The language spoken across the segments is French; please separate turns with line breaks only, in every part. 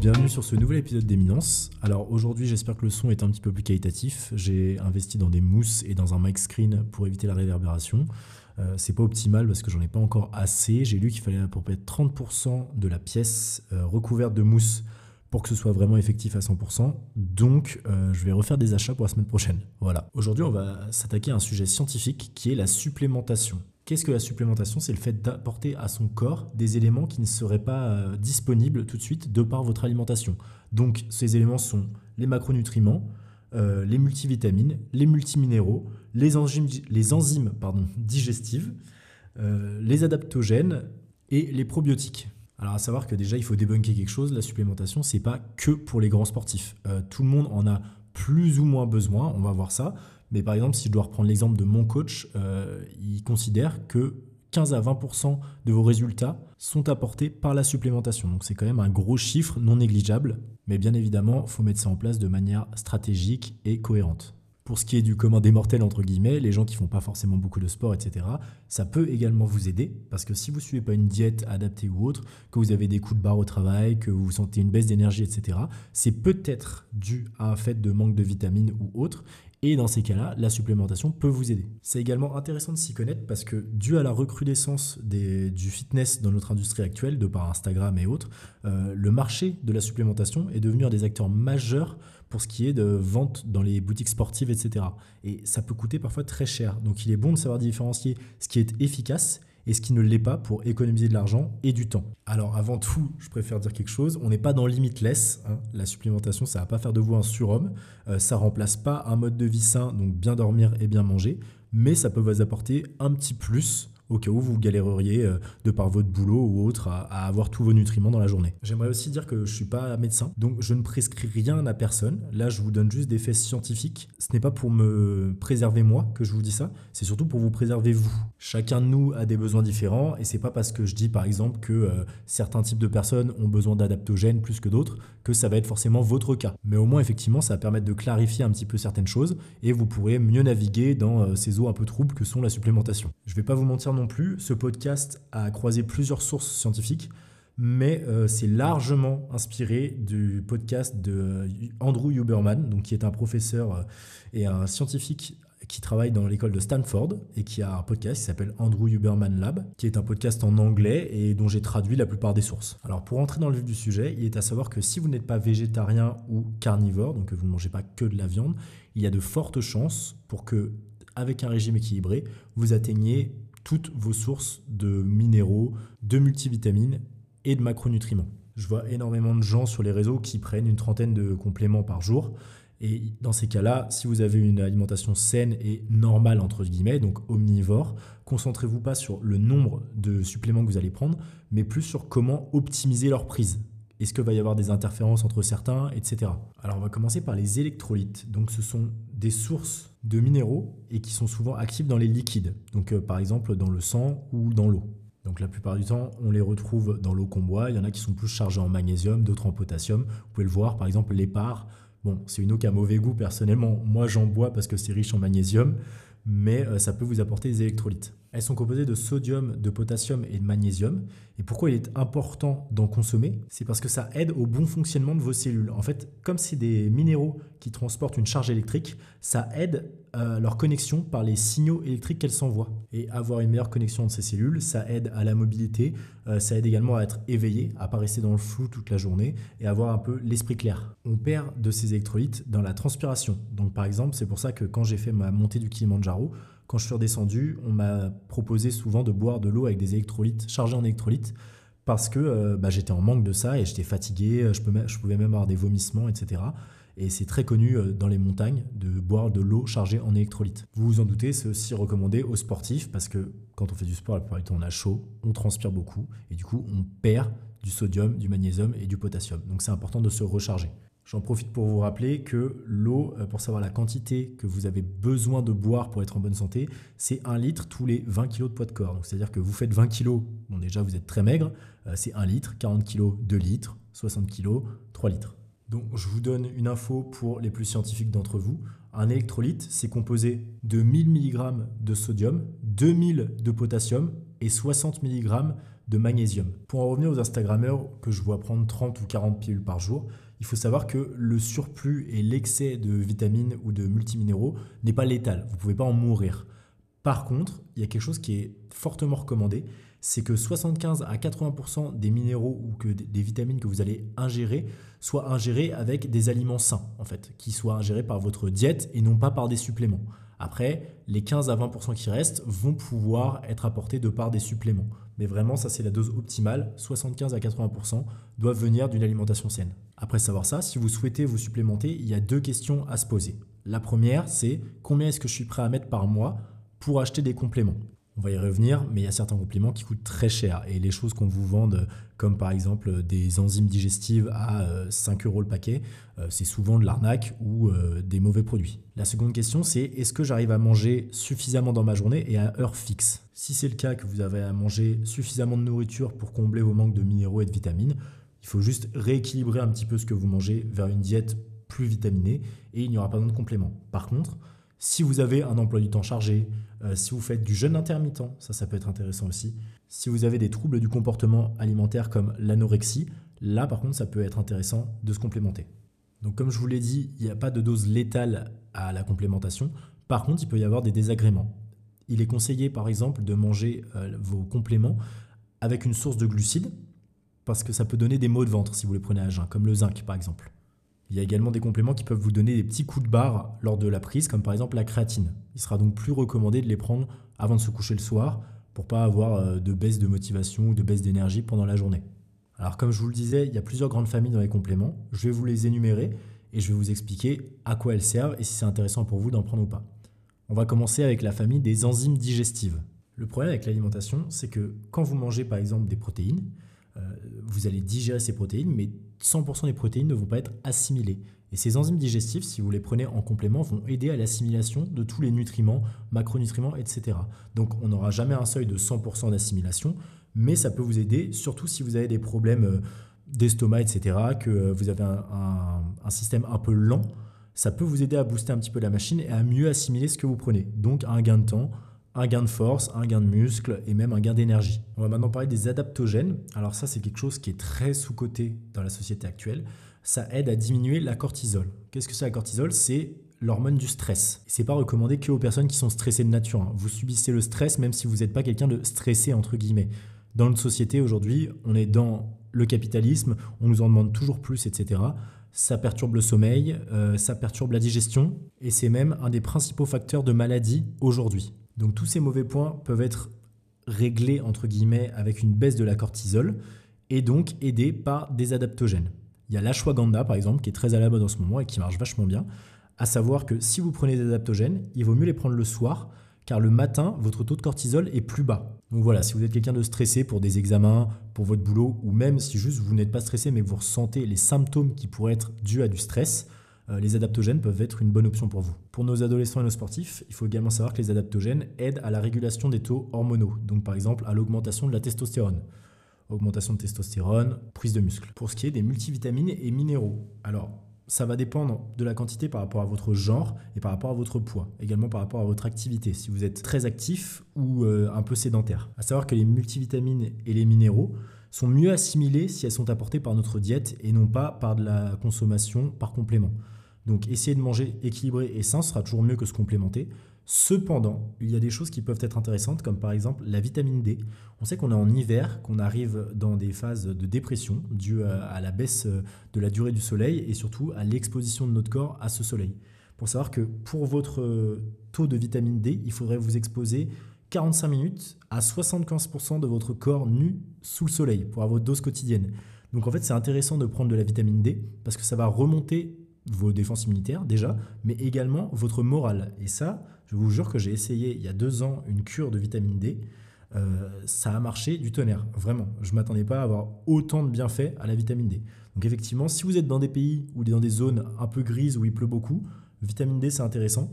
bienvenue sur ce nouvel épisode d'Éminence. Alors aujourd'hui j'espère que le son est un petit peu plus qualitatif. J'ai investi dans des mousses et dans un mic screen pour éviter la réverbération. Euh, c'est pas optimal parce que j'en ai pas encore assez. J'ai lu qu'il fallait à peu près 30% de la pièce euh, recouverte de mousse pour que ce soit vraiment effectif à 100%. Donc, euh, je vais refaire des achats pour la semaine prochaine. Voilà. Aujourd'hui, on va s'attaquer à un sujet scientifique qui est la supplémentation. Qu'est-ce que la supplémentation C'est le fait d'apporter à son corps des éléments qui ne seraient pas disponibles tout de suite de par votre alimentation? Donc, ces éléments sont les macronutriments, les multivitamines, les multiminéraux, les enzymes, digestives, euh, les adaptogènes et les probiotiques. Alors à savoir que déjà il faut débunker quelque chose, la supplémentation c'est pas que pour les grands sportifs. Euh, tout le monde en a plus ou moins besoin, on va voir ça. Mais par exemple si je dois reprendre l'exemple de mon coach, euh, il considère que 15 à 20% de vos résultats sont apportés par la supplémentation. Donc c'est quand même un gros chiffre non négligeable. Mais bien évidemment, il faut mettre ça en place de manière stratégique et cohérente. Pour ce qui est du commun des mortels, entre guillemets, les gens qui font pas forcément beaucoup de sport, etc., ça peut également vous aider parce que si vous suivez pas une diète adaptée ou autre, que vous avez des coups de barre au travail, que vous sentez une baisse d'énergie, etc., c'est peut-être dû à un fait de manque de vitamines ou autre. Et dans ces cas-là, la supplémentation peut vous aider. C'est également intéressant de s'y connaître parce que dû à la recrudescence des, du fitness dans notre industrie actuelle, de par Instagram et autres, euh, le marché de la supplémentation est devenu un des acteurs majeurs pour ce qui est de vente dans les boutiques sportives, etc. Et ça peut coûter parfois très cher. Donc il est bon de savoir différencier ce qui est efficace et ce qui ne l'est pas pour économiser de l'argent et du temps. Alors avant tout, je préfère dire quelque chose, on n'est pas dans limitless, hein. la supplémentation ça va pas faire de vous un surhomme, euh, ça remplace pas un mode de vie sain, donc bien dormir et bien manger, mais ça peut vous apporter un petit plus au cas où vous galéreriez euh, de par votre boulot ou autre à, avoir tous vos nutriments dans la journée. J'aimerais aussi dire que je ne suis pas médecin, donc je ne prescris rien à personne. Là, je vous donne juste des faits scientifiques. Ce n'est pas pour me préserver moi que je vous dis ça, c'est surtout pour vous préserver vous. Chacun de nous a des besoins différents et c'est pas parce que je dis par exemple que euh, certains types de personnes ont besoin d'adaptogènes plus que d'autres que ça va être forcément votre cas. Mais au moins effectivement, ça va permettre de clarifier un petit peu certaines choses et vous pourrez mieux naviguer dans euh, ces eaux un peu troubles que sont la supplémentation. Je vais pas vous mentir non plus, ce podcast a croisé plusieurs sources scientifiques, mais euh, c'est largement inspiré du podcast de euh, Andrew Huberman, donc qui est un professeur euh, et un scientifique qui travaille dans l'école de Stanford et qui a un podcast qui s'appelle Andrew Huberman Lab, qui est un podcast en anglais et dont j'ai traduit la plupart des sources. Alors pour entrer dans le vif du sujet, il est à savoir que si vous n'êtes pas végétarien ou carnivore, donc que vous ne mangez pas que de la viande, il y a de fortes chances pour que, avec un régime équilibré, vous atteigniez toutes vos sources de minéraux, de multivitamines et de macronutriments. Je vois énormément de gens sur les réseaux qui prennent une trentaine de compléments par jour. Et dans ces cas-là, si vous avez une alimentation saine et normale, entre guillemets, donc omnivore, concentrez-vous pas sur le nombre de suppléments que vous allez prendre, mais plus sur comment optimiser leur prise. Est-ce qu'il va y avoir des interférences entre certains, etc. Alors on va commencer par les électrolytes. Donc ce sont des sources de minéraux et qui sont souvent actifs dans les liquides. Donc euh, par exemple dans le sang ou dans l'eau. Donc la plupart du temps, on les retrouve dans l'eau qu'on boit. Il y en a qui sont plus chargés en magnésium, d'autres en potassium. Vous pouvez le voir, par exemple l'épar. Bon, c'est une eau qui a mauvais goût personnellement. Moi, j'en bois parce que c'est riche en magnésium, mais euh, ça peut vous apporter des électrolytes. Elles sont composées de sodium, de potassium et de magnésium. Et pourquoi il est important d'en consommer? C'est parce que ça aide au bon fonctionnement de vos cellules. En fait, comme c'est des minéraux qui transportent une charge électrique, ça aide euh, leur connexion par les signaux électriques qu'elles s'envoient. Et avoir une meilleure connexion de ces cellules, ça aide à la mobilité, euh, ça aide également à être éveillé, à pas rester dans le flou toute la journée et avoir un peu l'esprit clair. On perd de ces électrolytes dans la transpiration. Donc par exemple, c'est pour ça que quand j'ai fait ma montée du Kilimanjaro, quand je suis redescendu, on m'a proposé souvent de boire de l'eau avec des électrolytes, chargés en électrolytes, parce que euh, bah, j'étais en manque de ça et j'étais fatigué, je, je, pouvais même avoir des vomissements, etc. Et c'est très connu euh, dans les montagnes de boire de l'eau chargée en électrolytes. Vous vous en doutez, c'est aussi recommandé aux sportifs parce que quand on fait du sport, la plupart on a chaud, on transpire beaucoup et du coup, on perd du sodium, du magnésium et du potassium. Donc c'est important de se recharger. J'en profite pour vous rappeler que l'eau, euh, pour savoir la quantité que vous avez besoin de boire pour être en bonne santé, c'est 1 litre tous les 20 kg de poids de corps. Donc c'est-à-dire que vous faites 20 kg, bon déjà vous êtes très maigre, euh, c'est 1 litre, 40 kg 2 litres, 60 kg 3 litres. Donc je vous donne une info pour les plus scientifiques d'entre vous. Un électrolyte, c'est composé de 1000 mg de sodium, 2000 de potassium et 60 mg de magnésium. Pour en revenir aux Instagrammeurs que je vois prendre 30 ou 40 pilules par jour, il faut savoir que le surplus et l'excès de vitamines ou de multiminéraux n'est pas létal. Vous ne pouvez pas en mourir. Par contre, il y a quelque chose qui est fortement recommandé, c'est que 75 à 80% des minéraux ou que des vitamines que vous allez ingérer soient ingérés avec des aliments sains, en fait, qui soient ingérés par votre diète et non pas par des suppléments. Après, les 15 à 20% qui restent vont pouvoir être apportés de par des suppléments. Mais vraiment, ça c'est la dose optimale. 75 à 80% doivent venir d'une alimentation saine. Après savoir ça, si vous souhaitez vous supplémenter, il y a deux questions à se poser. La première, c'est combien est-ce que je suis prêt à mettre par mois pour acheter des compléments? On va y revenir, mais il y a certains compléments qui coûtent très cher. Et les choses qu'on vous vende, comme par exemple des enzymes digestives à 5 euh, euros le paquet, euh, c'est souvent de l'arnaque ou euh, des mauvais produits. La seconde question, c'est est-ce que j'arrive à manger suffisamment dans ma journée et à heure fixe? Si c'est le cas que vous avez à manger suffisamment de nourriture pour combler vos manques de minéraux et de vitamines, il faut juste rééquilibrer un petit peu ce que vous mangez vers une diète plus vitaminée et il n'y aura pas besoin de compléments. Par contre, si vous avez un emploi du temps chargé, euh, si vous faites du jeûne intermittent, ça, ça peut être intéressant aussi. Si vous avez des troubles du comportement alimentaire comme l'anorexie, là, par contre, ça peut être intéressant de se complémenter. Donc, comme je vous l'ai dit, il n'y a pas de dose létale à la complémentation. Par contre, il peut y avoir des désagréments. Il est conseillé, par exemple, de manger euh, vos compléments avec une source de glucides, parce que ça peut donner des maux de ventre si vous les prenez à jeun, comme le zinc, par exemple. Il y a également des compléments qui peuvent vous donner des petits coups de barre lors de la prise, comme par exemple la créatine. Il sera donc plus recommandé de les prendre avant de se coucher le soir pour pas avoir euh, de baisse de motivation ou de baisse d'énergie pendant la journée. Alors comme je vous le disais, il y a plusieurs grandes familles dans les compléments. Je vais vous les énumérer et je vais vous expliquer à quoi elles servent et si c'est intéressant pour vous d'en prendre ou pas. On va commencer avec la famille des enzymes digestives. Le problème avec l'alimentation, c'est que quand vous mangez par exemple des protéines, euh, vous allez digérer ces protéines, mais 100% des protéines ne vont pas être assimilées. Et ces enzymes digestifs, si vous les prenez en complément, vont aider à l'assimilation de tous les nutriments, macronutriments, etc. Donc on n'aura jamais un seuil de 100% d'assimilation, mais ça peut vous aider, surtout si vous avez des problèmes euh, d'estomac, etc., que euh, vous avez un, un, système un peu lent, ça peut vous aider à booster un petit peu la machine et à mieux assimiler ce que vous prenez. Donc un gain de temps, un gain de force, un gain de muscle et même un gain d'énergie. On va maintenant parler des adaptogènes. Alors ça, c'est quelque chose qui est très sous-coté dans la société actuelle. Ça aide à diminuer la cortisol. Qu'est-ce que c'est la cortisol? C'est l'hormone du stress. C'est pas recommandé que aux personnes qui sont stressées de nature. Hein. Vous subissez le stress même si vous n'êtes pas quelqu'un de stressé entre guillemets. Dans notre société aujourd'hui, on est dans le capitalisme, on nous en demande toujours plus, etc. Ça perturbe le sommeil, euh, ça perturbe la digestion, et c'est même un des principaux facteurs de maladie aujourd'hui. Donc tous ces mauvais points peuvent être réglés entre guillemets avec une baisse de la cortisol et donc aidés par des adaptogènes. Il y a l'ashwagandha par exemple qui est très à la mode en ce moment et qui marche vachement bien. À savoir que si vous prenez des adaptogènes, il vaut mieux les prendre le soir car le matin, votre taux de cortisol est plus bas. Donc voilà, si vous êtes quelqu'un de stressé pour des examens, pour votre boulot, ou même si juste vous n'êtes pas stressé mais vous ressentez les symptômes qui pourraient être dus à du stress, les adaptogènes peuvent être une bonne option pour vous. Pour nos adolescents et nos sportifs, il faut également savoir que les adaptogènes aident à la régulation des taux hormonaux, donc par exemple à l'augmentation de la testostérone. Augmentation de testostérone, prise de muscle. Pour ce qui est des multivitamines et minéraux, alors ça va dépendre de la quantité par rapport à votre genre et par rapport à votre poids, également par rapport à votre activité, si vous êtes très actif ou euh, un peu sédentaire. À savoir que les multivitamines et les minéraux sont mieux assimilés si elles sont apportées par notre diète et non pas par la consommation par complément. Donc essayer de manger équilibré et sain sera toujours mieux que se complémenter. Cependant, il y a des choses qui peuvent être intéressantes, comme par exemple la vitamine D. On sait qu'on est en hiver, qu'on arrive dans des phases de dépression dues à la baisse de la durée du soleil et surtout à l'exposition de notre corps à ce soleil. Pour savoir que pour votre taux de vitamine D, il faudrait vous exposer 45 minutes à 75% de votre corps nu sous le soleil pour avoir votre dose quotidienne. Donc en fait, c'est intéressant de prendre de la vitamine D parce que ça va remonter vos défenses immunitaires déjà, mais également votre morale. Et ça, je vous jure que j'ai essayé il y a deux ans une cure de vitamine D. Euh, ça a marché du tonnerre, vraiment. Je ne m'attendais pas à avoir autant de bienfaits à la vitamine D. Donc effectivement, si vous êtes dans des pays ou dans des zones un peu grises où il pleut beaucoup, vitamine D c'est intéressant.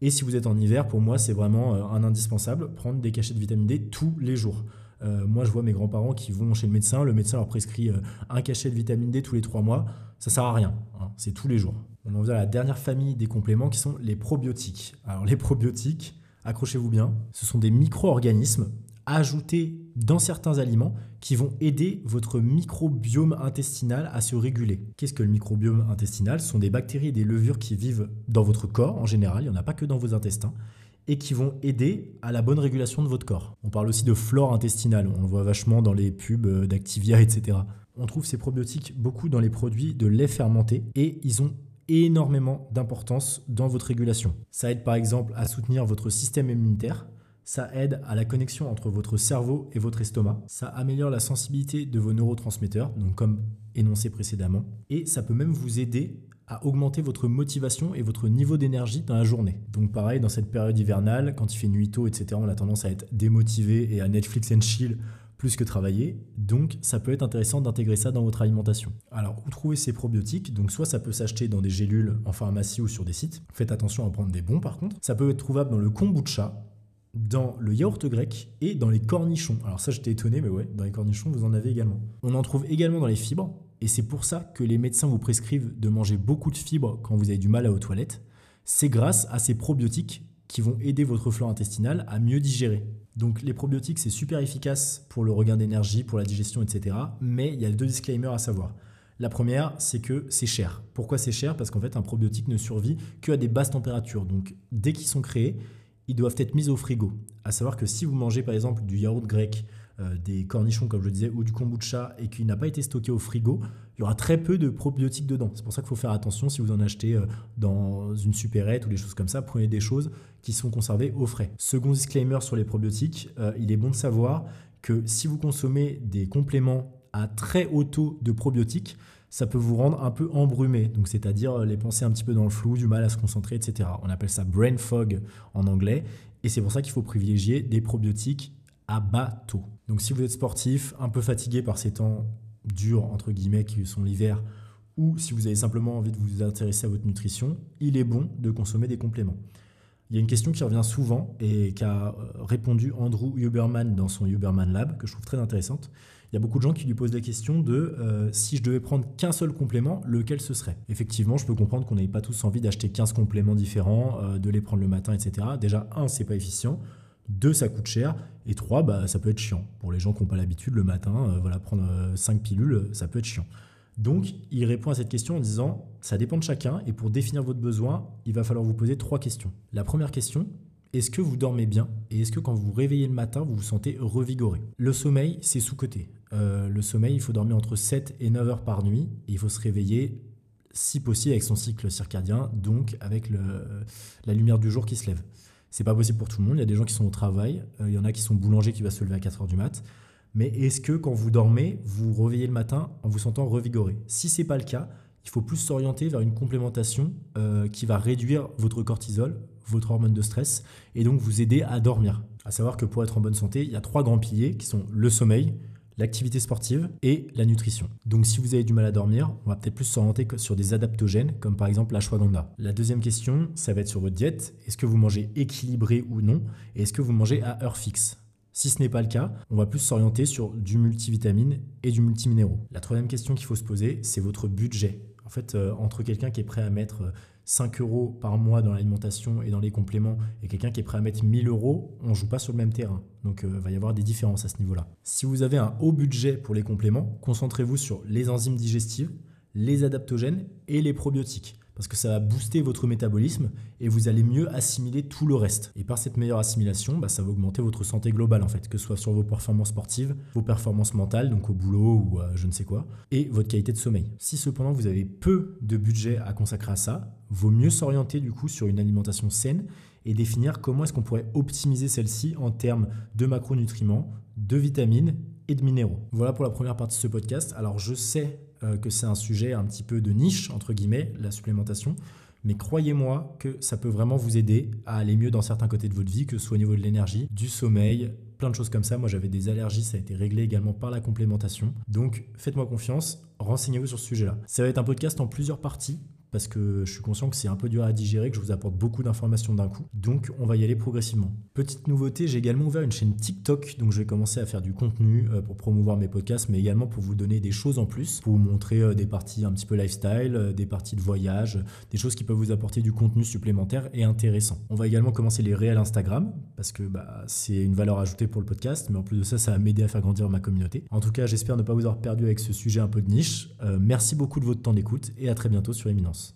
Et si vous êtes en hiver, pour moi c'est vraiment euh, un indispensable, prendre des cachets de vitamine D tous les jours. Euh, moi, je vois mes grands-parents qui vont chez le médecin. Le médecin leur prescrit un cachet de vitamine D tous les trois mois ça sert à rien. Hein. c'est tous les jours. On en vient à la dernière famille des compléments qui sont les probiotiques. Alors les probiotiques, accrochez-vous bien, ce sont des micro-organismes ajoutés dans certains aliments qui vont aider votre microbiome intestinal à se réguler. Qu'est-ce que le microbiome intestinal? Ce sont des bactéries et des levures qui vivent dans votre corps en général, il n'y en a pas que dans vos intestins et qui vont aider à la bonne régulation de votre corps. On parle aussi de flore intestinale, on le voit vachement dans les pubs d'Activia, etc. On trouve ces probiotiques beaucoup dans les produits de lait fermenté et ils ont énormément d'importance dans votre régulation. Ça aide par exemple à soutenir votre système immunitaire, ça aide à la connexion entre votre cerveau et votre estomac, ça améliore la sensibilité de vos neurotransmetteurs, donc comme énoncé précédemment, et ça peut même vous aider à augmenter votre motivation et votre niveau d'énergie dans la journée. Donc pareil, dans cette période hivernale, quand il fait nuit tôt, etc., on a tendance à être démotivé et à Netflix and chill plus que travailler. Donc ça peut être intéressant d'intégrer ça dans votre alimentation. Alors où trouver ces probiotiques? Donc soit ça peut s'acheter dans des gélules en pharmacie ou sur des sites. Faites attention à prendre des bons par contre. Ça peut être trouvable dans le kombucha, dans le yaourt grec et dans les cornichons. Alors ça j'étais étonné mais ouais, dans les cornichons vous en avez également. On en trouve également dans les fibres et c'est pour ça que les médecins vous prescrivent de manger beaucoup de fibres quand vous avez du mal à aux toilettes. C'est grâce à ces probiotiques qui vont aider votre flore intestinale à mieux digérer. Donc les probiotiques, c'est super efficace pour le regain d'énergie, pour la digestion, etc. Mais il y a deux disclaimers à savoir. La première, c'est que c'est cher. Pourquoi c'est cher? Parce qu'en fait, un probiotique ne survit qu'à des basses températures. Donc dès qu'ils sont créés, ils doivent être mis au frigo. À savoir que si vous mangez par exemple du yaourt grec, euh, des cornichons, comme je disais, ou du kombucha et qui n'a pas été stocké au frigo, il y aura très peu de probiotiques dedans. C'est pour ça qu'il faut faire attention si vous en achetez euh, dans une supérette ou des choses comme ça. Prenez des choses qui sont conservées au frais. Second disclaimer sur les probiotiques, euh, il est bon de savoir que si vous consommez des compléments à très haut taux de probiotiques, ça peut vous rendre un peu embrumé, donc c'est-à-dire les pensées un petit peu dans le flou, du mal à se concentrer, etc. On appelle ça brain fog en anglais, et c'est pour ça qu'il faut privilégier des probiotiques à bas taux. Donc si vous êtes sportif, un peu fatigué par ces temps durs, entre guillemets, qui sont l'hiver, ou si vous avez simplement envie de vous intéresser à votre nutrition, il est bon de consommer des compléments. Il y a une question qui revient souvent et qu'a euh, répondu Andrew Huberman dans son Huberman Lab, que je trouve très intéressante. Il y a beaucoup de gens qui lui posent la question de euh, si je devais prendre qu'un seul complément, lequel ce serait? Effectivement, je peux comprendre qu'on n'ait pas tous envie d'acheter 15 compléments différents, euh, de les prendre le matin, etc. Déjà, un, c'est pas efficient. Deux, ça coûte cher. Et trois, bah, ça peut être chiant. Pour les gens qui n'ont pas l'habitude, le matin, euh, voilà, prendre euh, cinq pilules, ça peut être chiant. Donc, il répond à cette question en disant ça dépend de chacun. Et pour définir votre besoin, il va falloir vous poser trois questions. La première question est-ce que vous dormez bien? Et est-ce que quand vous vous réveillez le matin, vous vous sentez revigoré? Le sommeil, c'est sous-côté. Euh, le sommeil, il faut dormir entre 7 et 9 heures par nuit. Et il faut se réveiller, si possible, avec son cycle circadien, donc avec la lumière du jour qui se lève. C'est pas possible pour tout le monde. Il y a des gens qui sont au travail. Euh, il y en a qui sont boulangers qui va se lever à 4 heures du mat. Mais est-ce que quand vous dormez, vous vous réveillez le matin en vous sentant revigoré? Si c'est pas le cas, il faut plus s'orienter vers une complémentation euh, qui va réduire votre cortisol, votre hormone de stress, et donc vous aider à dormir. À savoir que pour être en bonne santé, il y a trois grands piliers qui sont le sommeil, l'activité sportive et la nutrition. Donc si vous avez du mal à dormir, on va peut-être plus s'orienter sur des adaptogènes comme par exemple l'ashwagandha. La deuxième question, ça va être sur votre diète. Est-ce que vous mangez équilibré ou non? Et est-ce que vous mangez à heure fixe? Si ce n'est pas le cas, on va plus s'orienter sur du multivitamine et du multiminéraux. La troisième question qu'il faut se poser, c'est votre budget. En fait, euh, entre quelqu'un qui est prêt à mettre 5 euros par mois dans l'alimentation et dans les compléments et quelqu'un qui est prêt à mettre 1000 euros, on ne joue pas sur le même terrain. Donc il euh, va y avoir des différences à ce niveau-là. Si vous avez un haut budget pour les compléments, concentrez-vous sur les enzymes digestives, les adaptogènes et les probiotiques parce que ça va booster votre métabolisme et vous allez mieux assimiler tout le reste. Et par cette meilleure assimilation, bah, ça va augmenter votre santé globale en fait, que ce soit sur vos performances sportives, vos performances mentales, donc au boulot ou je ne sais quoi, et votre qualité de sommeil. Si cependant vous avez peu de budget à consacrer à ça, vaut mieux s'orienter du coup sur une alimentation saine et définir comment est-ce qu'on pourrait optimiser celle-ci en termes de macronutriments, de vitamines et de minéraux. Voilà pour la première partie de ce podcast. Alors je sais que c'est un sujet un petit peu de niche, entre guillemets, la supplémentation. Mais croyez-moi que ça peut vraiment vous aider à aller mieux dans certains côtés de votre vie, que ce soit au niveau de l'énergie, du sommeil, plein de choses comme ça. Moi, j'avais des allergies, ça a été réglé également par la complémentation. Donc, faites-moi confiance, renseignez-vous sur ce sujet-là. Ça va être un podcast en plusieurs parties parce que je suis conscient que c'est un peu dur à digérer, que je vous apporte beaucoup d'informations d'un coup. Donc on va y aller progressivement. Petite nouveauté, j'ai également ouvert une chaîne TikTok, donc je vais commencer à faire du contenu euh, pour promouvoir mes podcasts, mais également pour vous donner des choses en plus, pour vous montrer euh, des parties un petit peu lifestyle, euh, des parties de voyage, des choses qui peuvent vous apporter du contenu supplémentaire et intéressant. On va également commencer les réels Instagram, parce que bah, c'est une valeur ajoutée pour le podcast, mais en plus de ça, ça va m'aider à faire grandir ma communauté. En tout cas, j'espère ne pas vous avoir perdu avec ce sujet un peu de niche. merci beaucoup de votre temps d'écoute et à très bientôt sur Éminence.